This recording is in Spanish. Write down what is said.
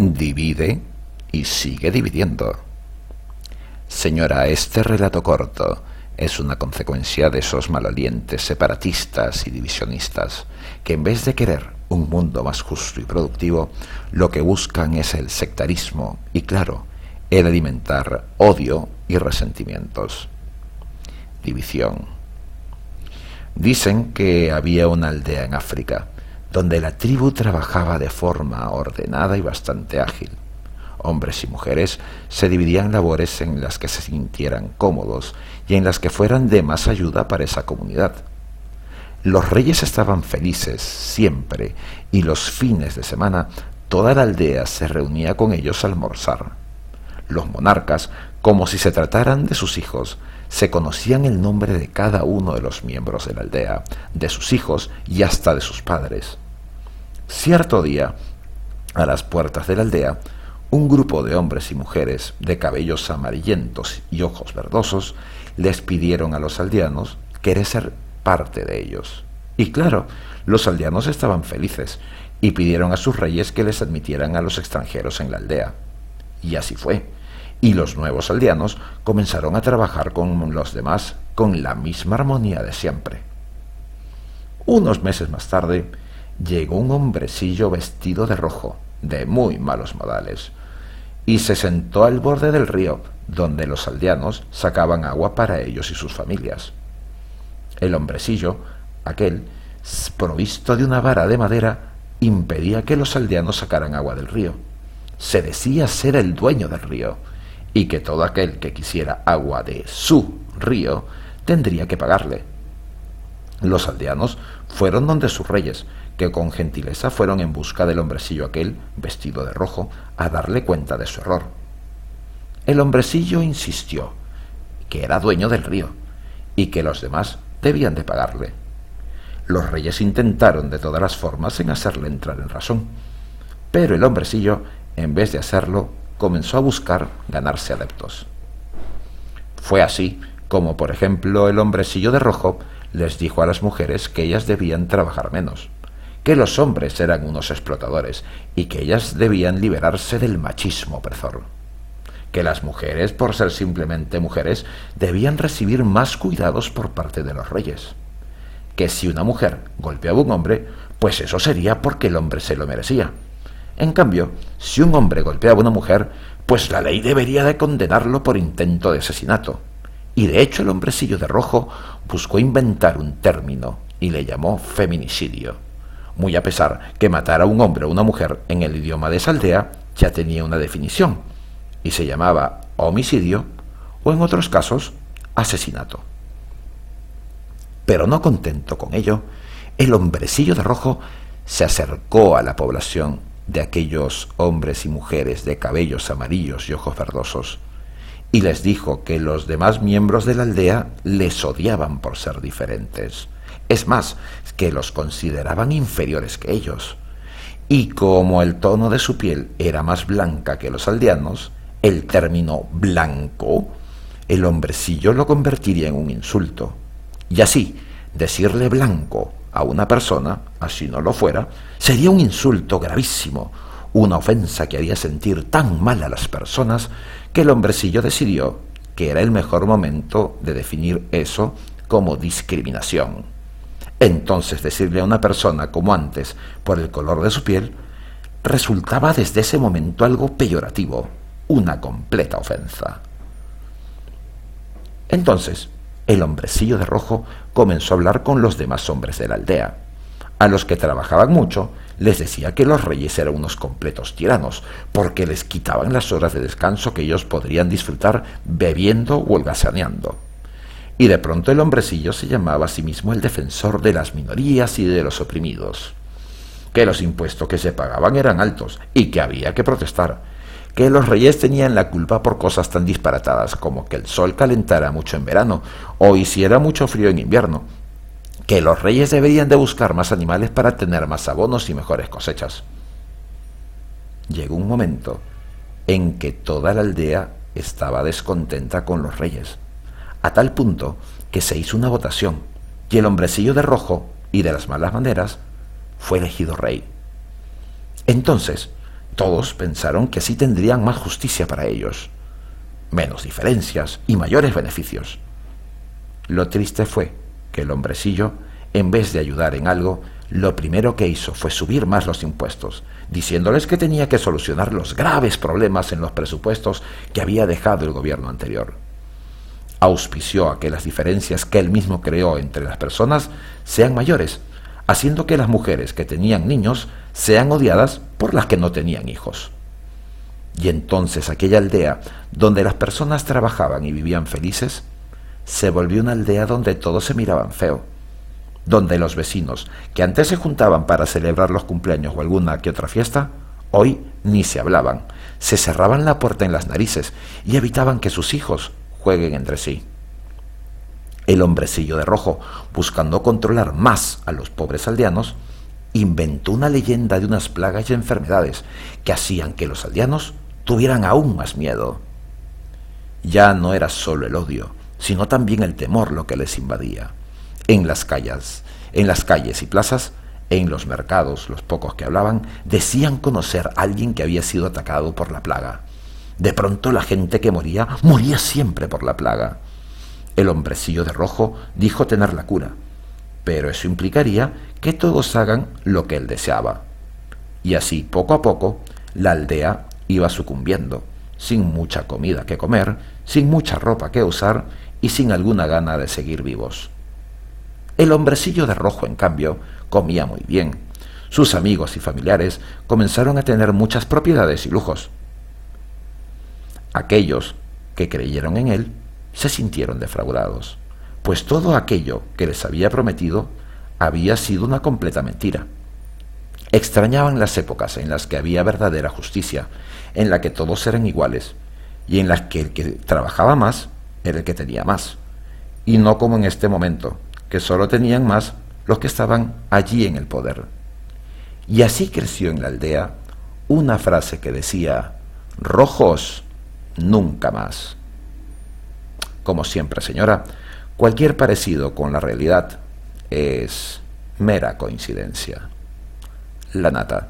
divide y sigue dividiendo. Señora, este relato corto es una consecuencia de esos malolientes separatistas y divisionistas que en vez de querer un mundo más justo y productivo, lo que buscan es el sectarismo y, claro, el alimentar odio y resentimientos. División. Dicen que había una aldea en África donde la tribu trabajaba de forma ordenada y bastante ágil. Hombres y mujeres se dividían labores en las que se sintieran cómodos y en las que fueran de más ayuda para esa comunidad. Los reyes estaban felices siempre y los fines de semana toda la aldea se reunía con ellos a almorzar. Los monarcas, como si se trataran de sus hijos, se conocían el nombre de cada uno de los miembros de la aldea, de sus hijos y hasta de sus padres. Cierto día, a las puertas de la aldea, un grupo de hombres y mujeres de cabellos amarillentos y ojos verdosos les pidieron a los aldeanos querer ser parte de ellos. Y claro, los aldeanos estaban felices y pidieron a sus reyes que les admitieran a los extranjeros en la aldea. Y así fue y los nuevos aldeanos comenzaron a trabajar con los demás con la misma armonía de siempre. Unos meses más tarde, llegó un hombrecillo vestido de rojo, de muy malos modales, y se sentó al borde del río, donde los aldeanos sacaban agua para ellos y sus familias. El hombrecillo, aquel, provisto de una vara de madera, impedía que los aldeanos sacaran agua del río. Se decía ser el dueño del río, y que todo aquel que quisiera agua de su río tendría que pagarle. Los aldeanos fueron donde sus reyes, que con gentileza fueron en busca del hombrecillo aquel, vestido de rojo, a darle cuenta de su error. El hombrecillo insistió que era dueño del río y que los demás debían de pagarle. Los reyes intentaron de todas las formas en hacerle entrar en razón, pero el hombrecillo, en vez de hacerlo, comenzó a buscar ganarse adeptos. Fue así como, por ejemplo, el hombrecillo de rojo les dijo a las mujeres que ellas debían trabajar menos, que los hombres eran unos explotadores y que ellas debían liberarse del machismo opresor, que las mujeres, por ser simplemente mujeres, debían recibir más cuidados por parte de los reyes, que si una mujer golpeaba a un hombre, pues eso sería porque el hombre se lo merecía, en cambio, si un hombre golpeaba a una mujer, pues la ley debería de condenarlo por intento de asesinato. Y de hecho el hombrecillo de rojo buscó inventar un término y le llamó feminicidio. Muy a pesar que matar a un hombre o una mujer en el idioma de esa aldea ya tenía una definición y se llamaba homicidio o en otros casos asesinato. Pero no contento con ello, el hombrecillo de rojo se acercó a la población de aquellos hombres y mujeres de cabellos amarillos y ojos verdosos, y les dijo que los demás miembros de la aldea les odiaban por ser diferentes. Es más, que los consideraban inferiores que ellos. Y como el tono de su piel era más blanca que los aldeanos, el término blanco, el hombrecillo lo convertiría en un insulto. Y así, decirle blanco a una persona, así no lo fuera, sería un insulto gravísimo, una ofensa que haría sentir tan mal a las personas que el hombrecillo decidió que era el mejor momento de definir eso como discriminación. Entonces decirle a una persona como antes por el color de su piel resultaba desde ese momento algo peyorativo, una completa ofensa. Entonces, el hombrecillo de rojo comenzó a hablar con los demás hombres de la aldea. A los que trabajaban mucho les decía que los reyes eran unos completos tiranos, porque les quitaban las horas de descanso que ellos podrían disfrutar bebiendo o holgazaneando. Y de pronto el hombrecillo se llamaba a sí mismo el defensor de las minorías y de los oprimidos, que los impuestos que se pagaban eran altos y que había que protestar, que los reyes tenían la culpa por cosas tan disparatadas como que el sol calentara mucho en verano o hiciera mucho frío en invierno, que los reyes deberían de buscar más animales para tener más abonos y mejores cosechas. Llegó un momento en que toda la aldea estaba descontenta con los reyes, a tal punto que se hizo una votación y el hombrecillo de rojo y de las malas maneras fue elegido rey. Entonces, Todos pensaron que así tendrían más justicia para ellos, menos diferencias y mayores beneficios. Lo triste fue que el hombrecillo, en vez de ayudar en algo, lo primero que hizo fue subir más los impuestos, diciéndoles que tenía que solucionar los graves problemas en los presupuestos que había dejado el gobierno anterior. Auspició a que las diferencias que él mismo creó entre las personas sean mayores, haciendo que las mujeres que tenían niños sean odiadas por las que no tenían hijos. Y entonces aquella aldea donde las personas trabajaban y vivían felices, se volvió una aldea donde todos se miraban feo donde los vecinos, que antes se juntaban para celebrar los cumpleaños o alguna que otra fiesta, hoy ni se hablaban, se cerraban la puerta en las narices y evitaban que sus hijos jueguen entre sí. El hombrecillo de rojo, buscando controlar más a los pobres aldeanos, inventó una leyenda de unas plagas y enfermedades que hacían que los aldeanos tuvieran aún más miedo. Ya no era solo el odio, sino también el temor lo que les invadía en las calles, en las calles y plazas, en los mercados, los pocos que hablaban, decían conocer a alguien que había sido atacado por la plaga. De pronto la gente que moría, moría siempre por la plaga. El hombrecillo de rojo dijo tener la cura, pero eso implicaría que todos hagan lo que él deseaba. Y así, poco a poco, la aldea iba sucumbiendo, sin mucha comida que comer, sin mucha ropa que usar y sin alguna gana de seguir vivos. El hombrecillo de rojo, en cambio, comía muy bien. Sus amigos y familiares comenzaron a tener muchas propiedades y lujos. Aquellos que creyeron en él se sintieron defraudados, pues todo aquello que les había prometido había sido una completa mentira. Extrañaban las épocas en las que había verdadera justicia, en la que todos eran iguales, y en las que el que trabajaba más era el que tenía más, y no como en este momento, que solo tenían más los que estaban allí en el poder. Y así creció en la aldea una frase que decía, rojos, nunca más. Como siempre, señora, cualquier parecido con la realidad es mera coincidencia. La nata.